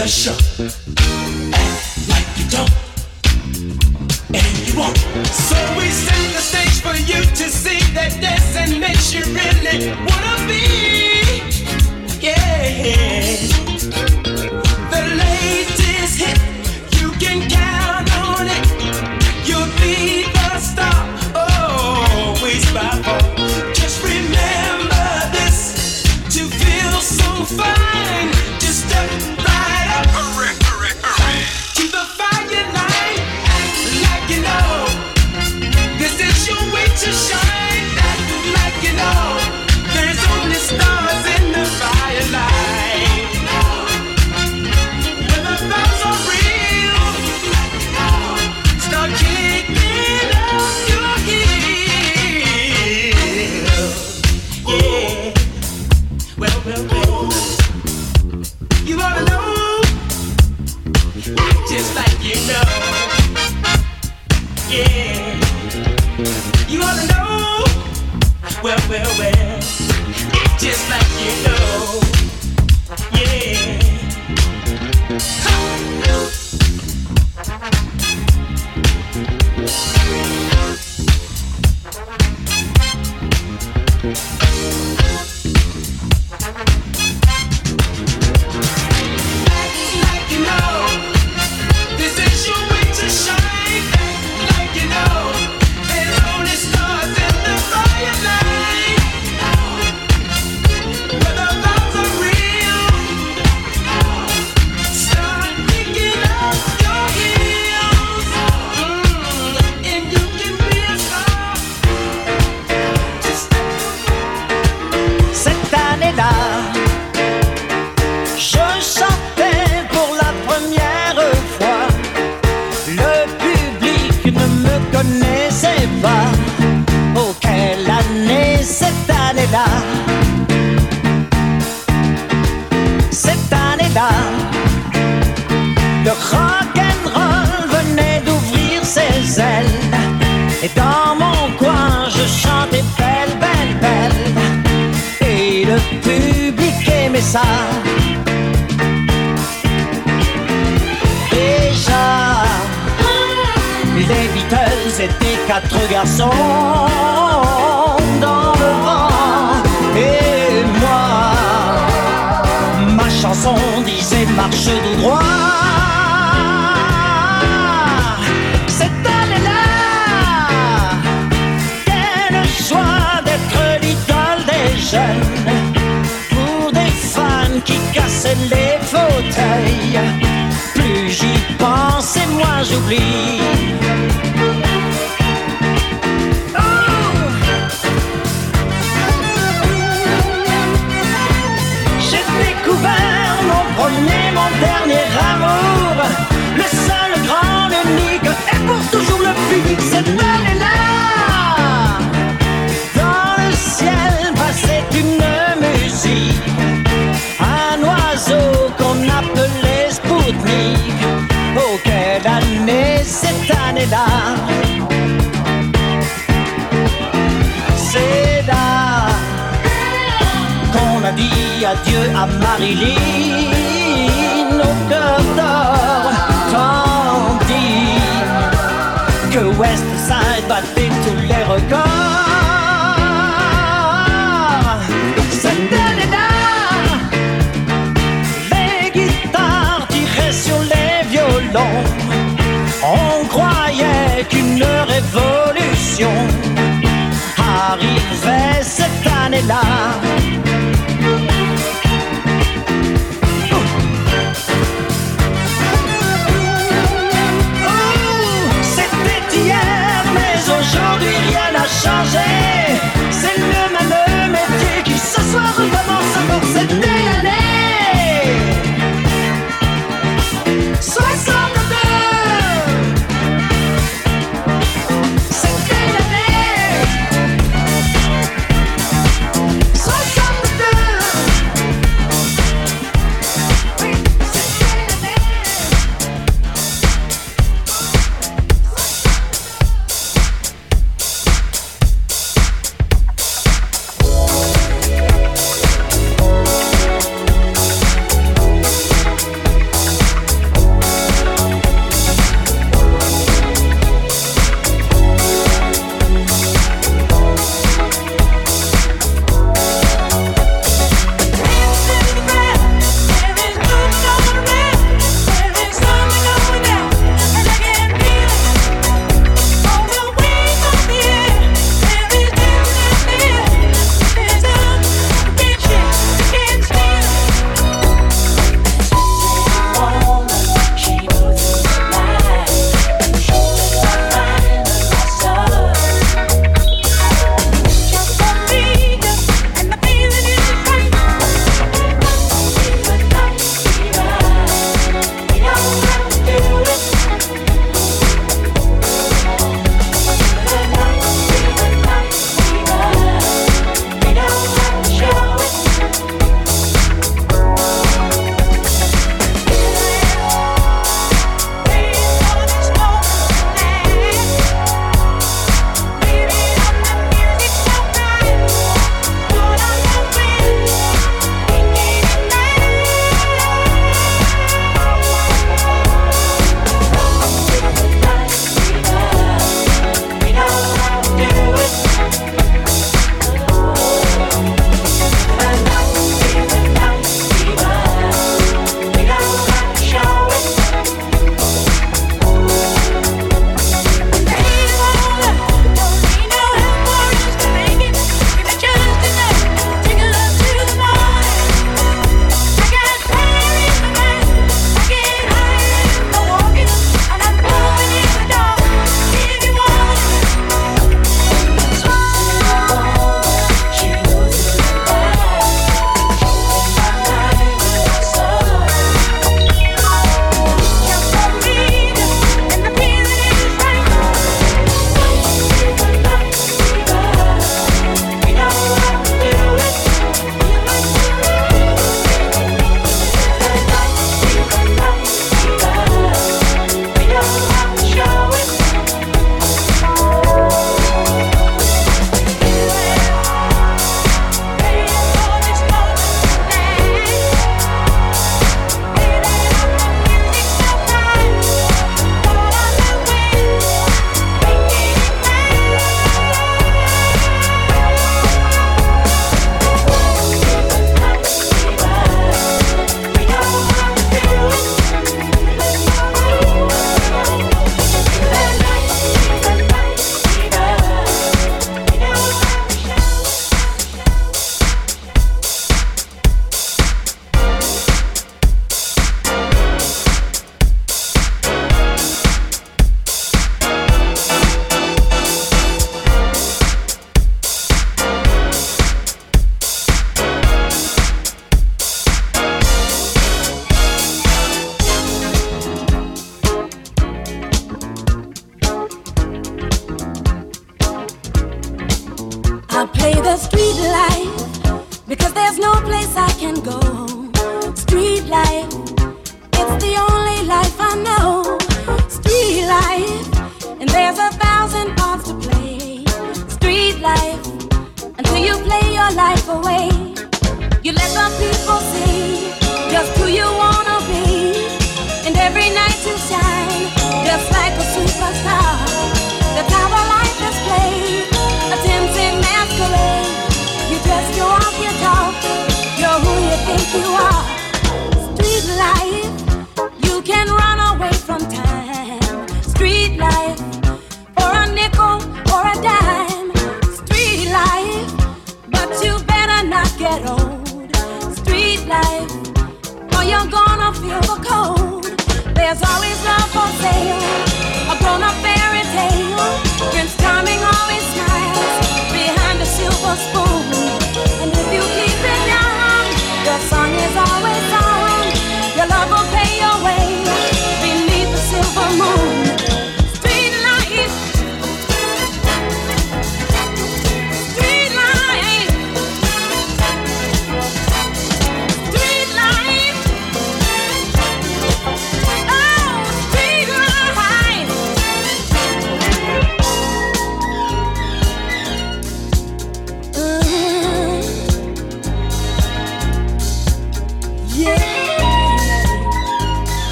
The show. Well,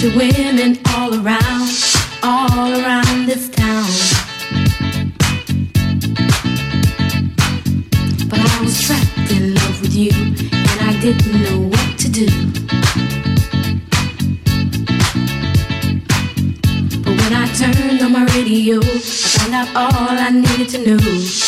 to women all around, all around this town. But I was trapped in love with you, and I didn't know what to do. But when I turned on my radio, I found out all I needed to know.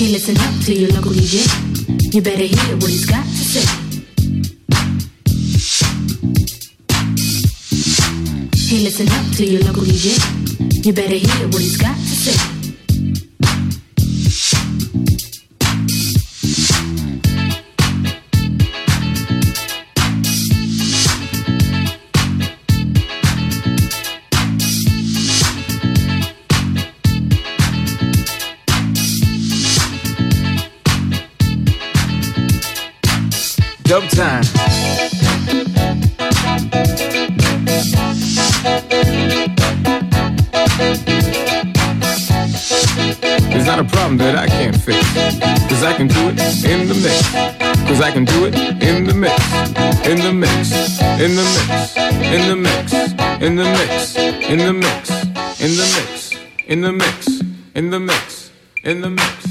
Hey, listen up to your local DJ. You better hear what he's got to say. Hey, listen up to your local DJ. You better hear what he's got to say. Dub time. It's not a problem that I can't fix. Cause I can do it in the mix. Cause I can do it in the mix. In the mix. In the mix. In the mix. In the mix. In the mix. In the mix. In the mix. In the mix. In the mix.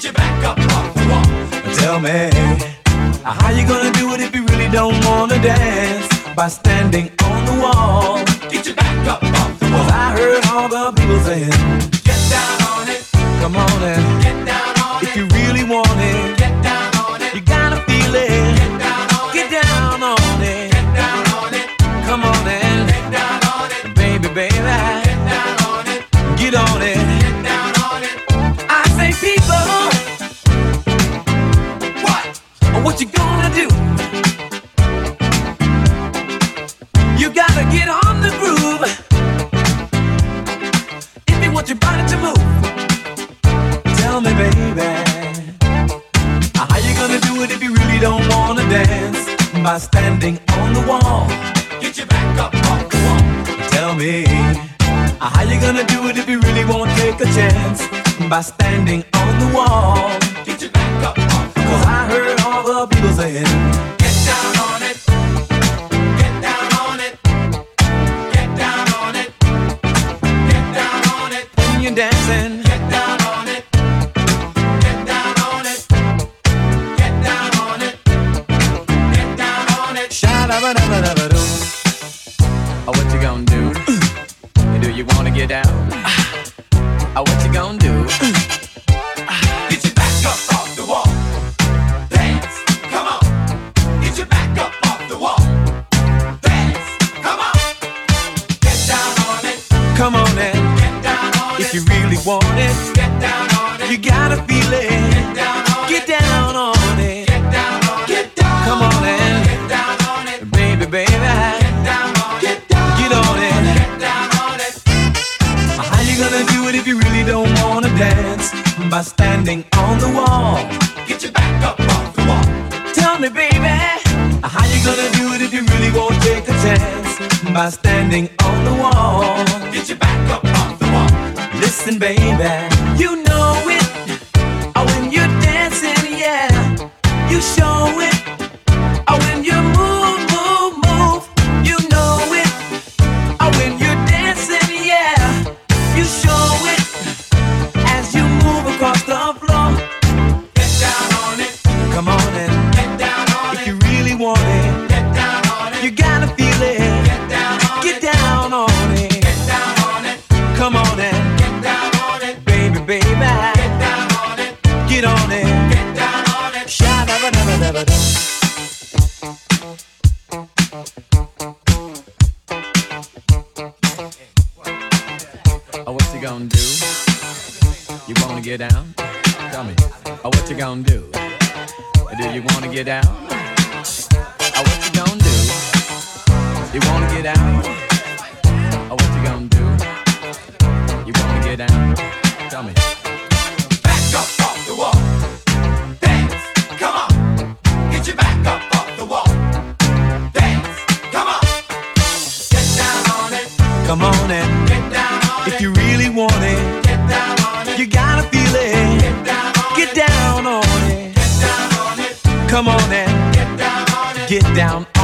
get back up off the wall. Tell me, how you gonna do it if you really don't wanna dance? By standing on the wall. Get your back up off the wall. I heard all the people saying, get down on it. Come on and get down on if it. If you really want it, get down on it. You gotta feel it. Get down get. Down on it. Come on and. Baby, baby. Get on it. Get on it. do. You gotta get on the groove if you want your body to move. Tell me, baby, how you gonna do it if you really don't wanna dance by standing on the wall? Get your back up off the wall. Tell me. How you gonna do it if you really won't take a chance by standing on the wall? You wanna get down? Tell me, oh, what you gonna do? Do you wanna get down? Oh, what you gonna do? You wanna get down? Oh, what you gonna do? You wanna get down? Tell me. Back up off the wall. Come on and get down on it. Get down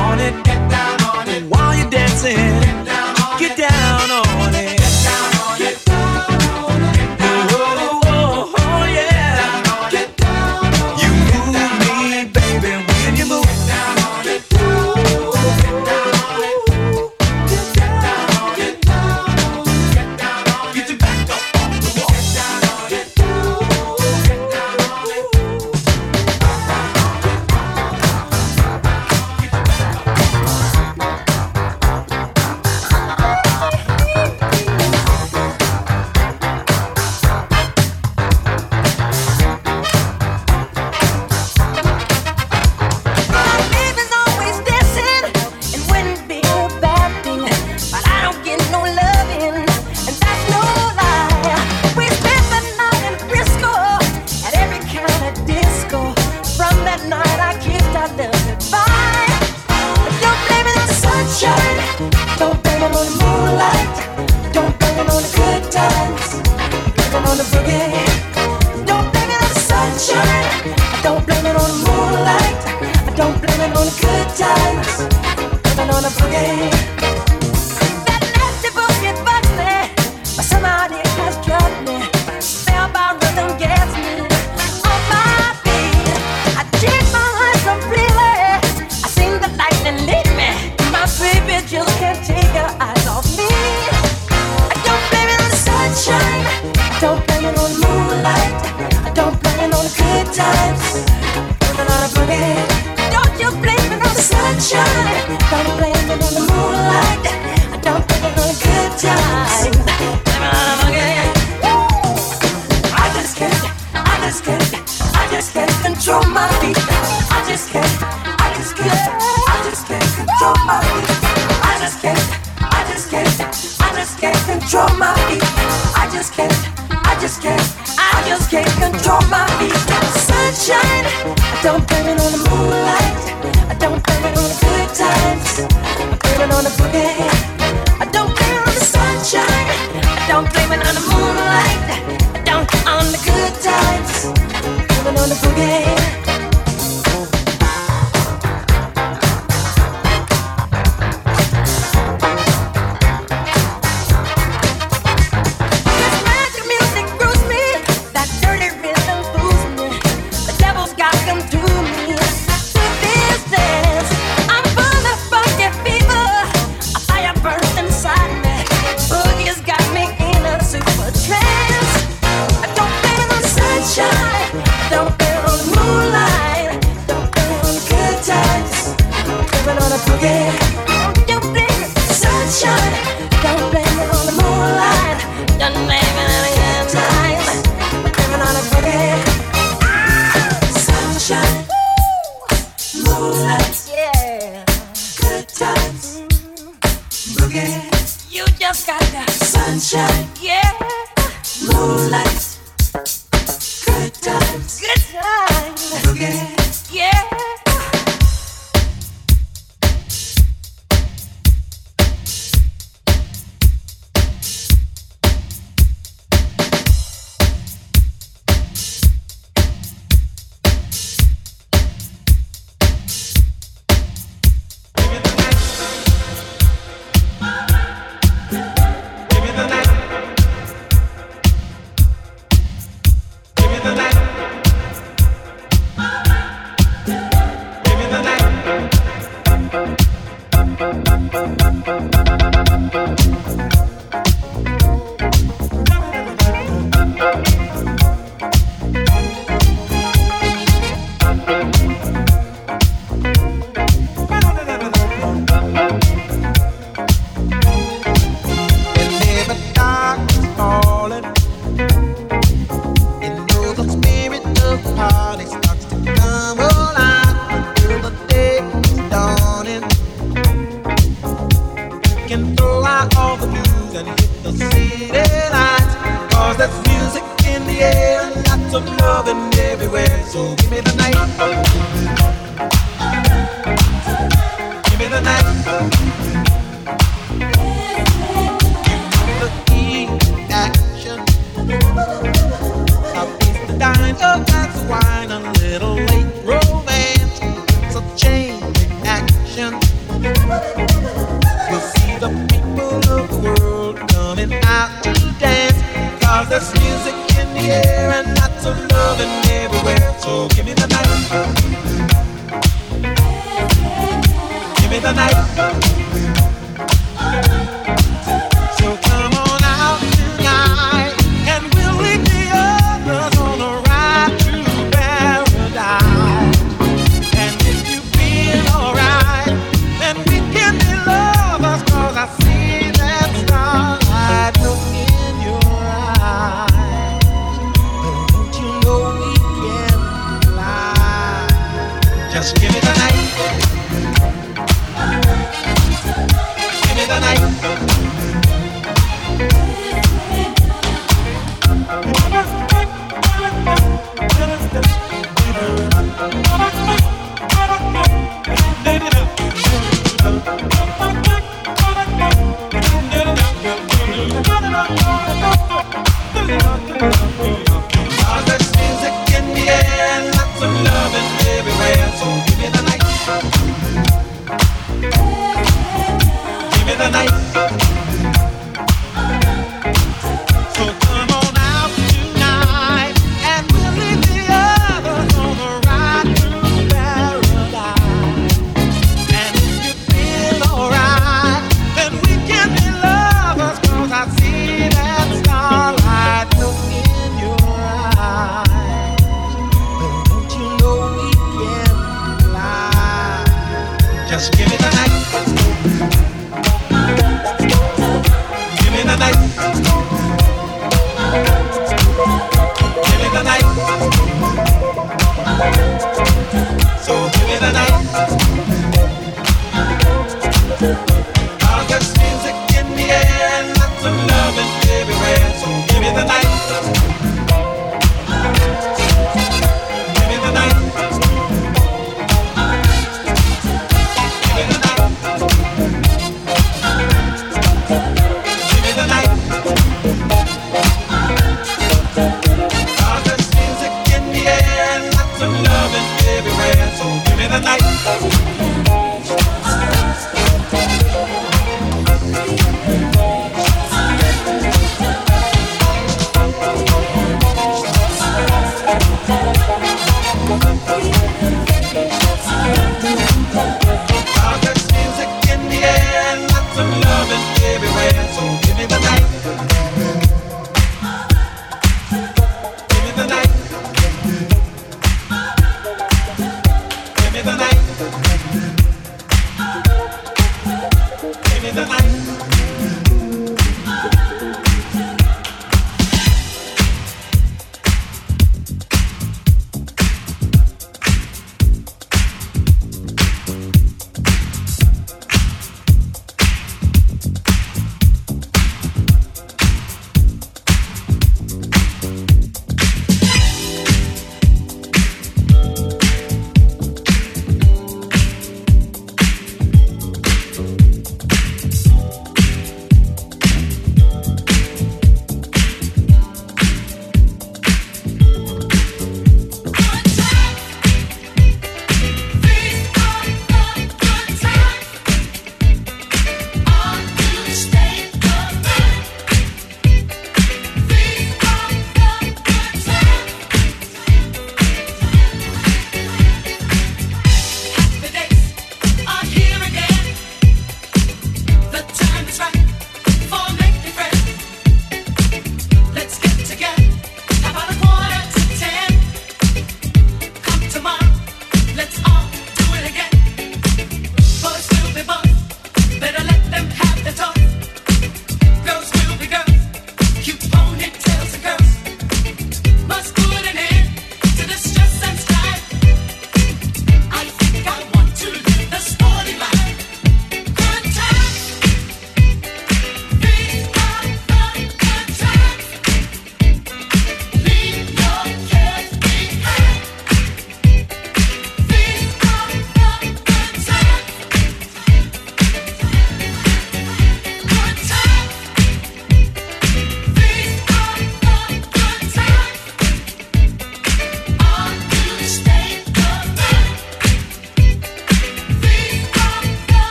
don't blame it on the moonlight. Down on the good times, living on the boogie.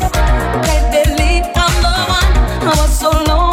Don't stop for nobody.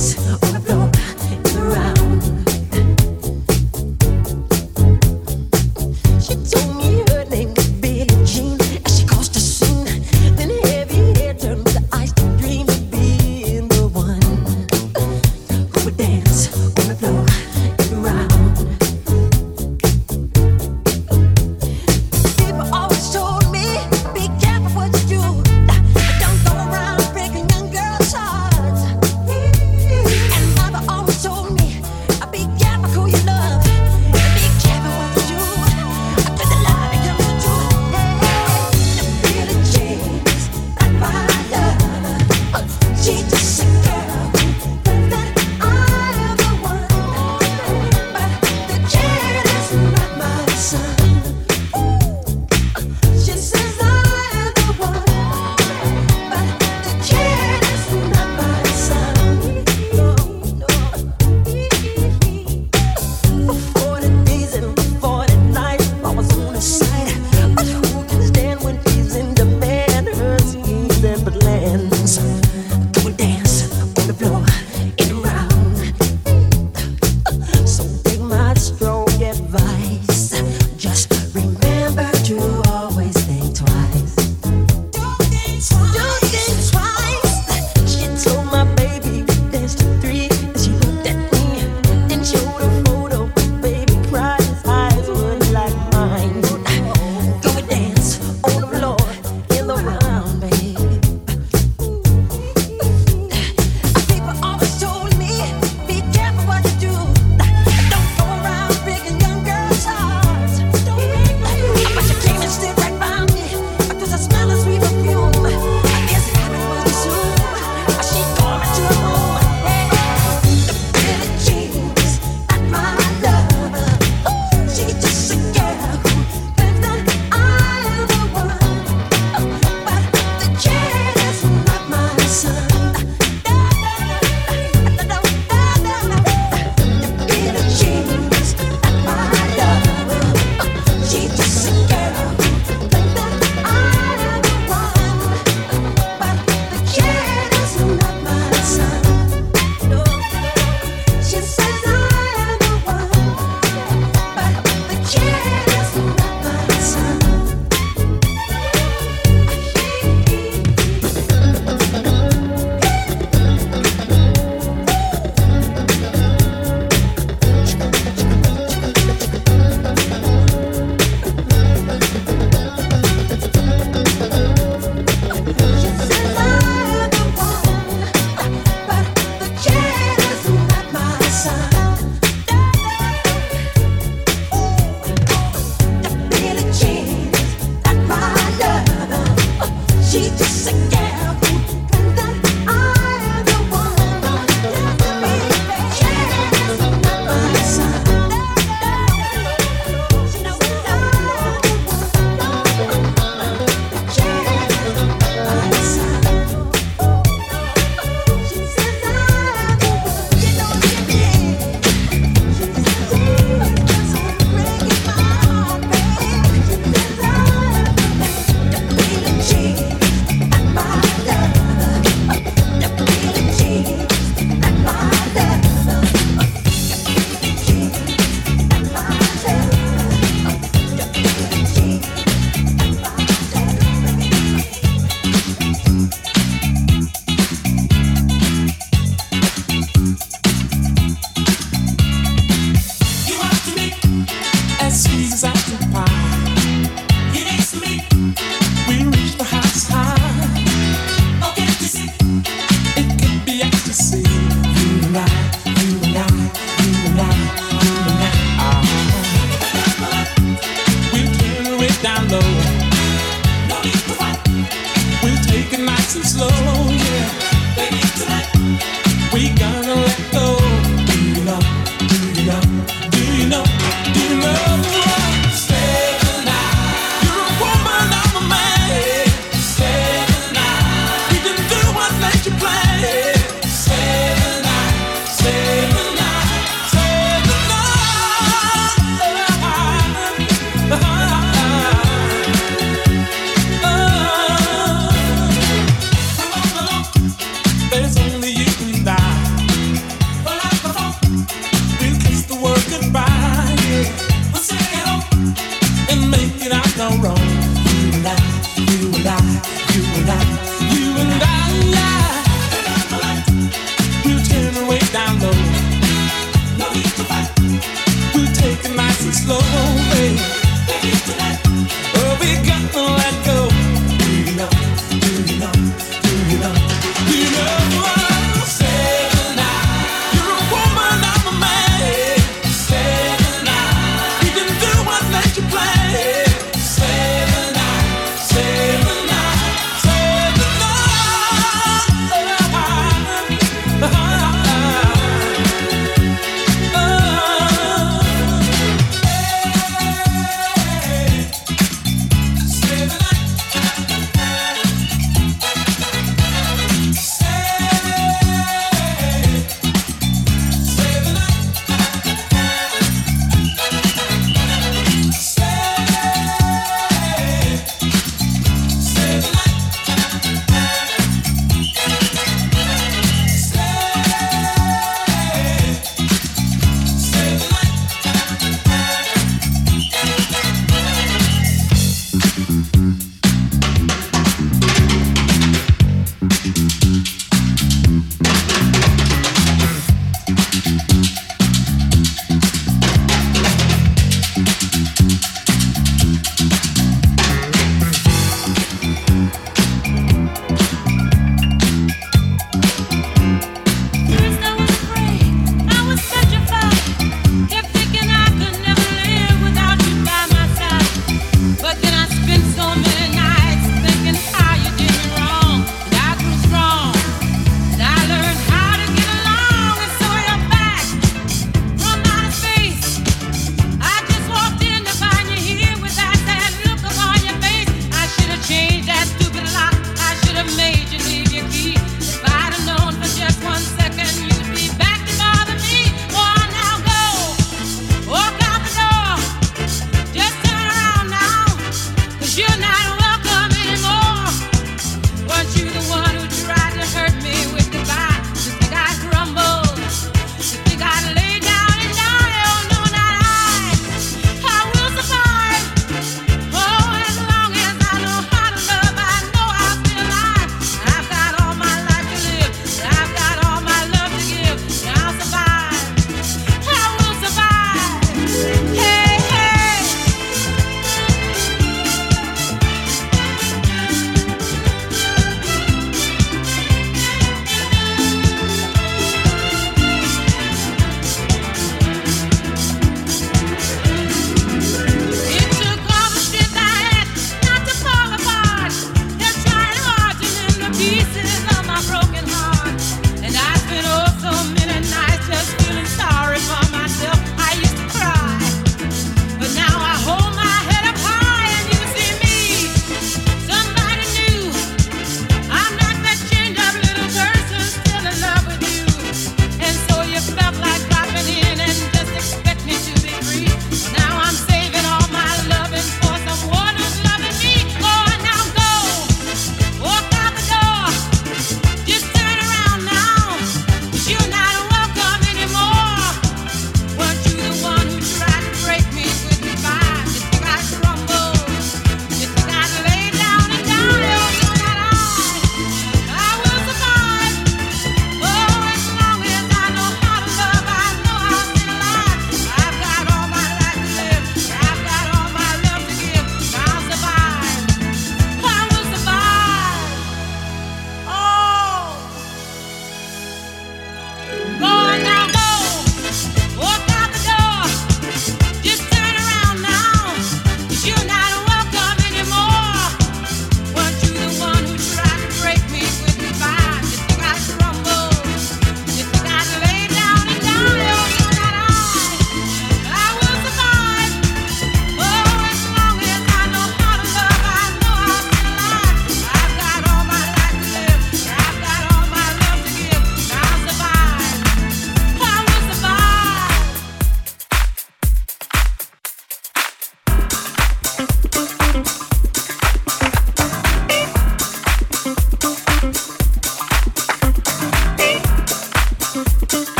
Dance on the floor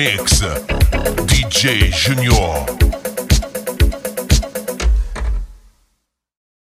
Mix, DJ Junior.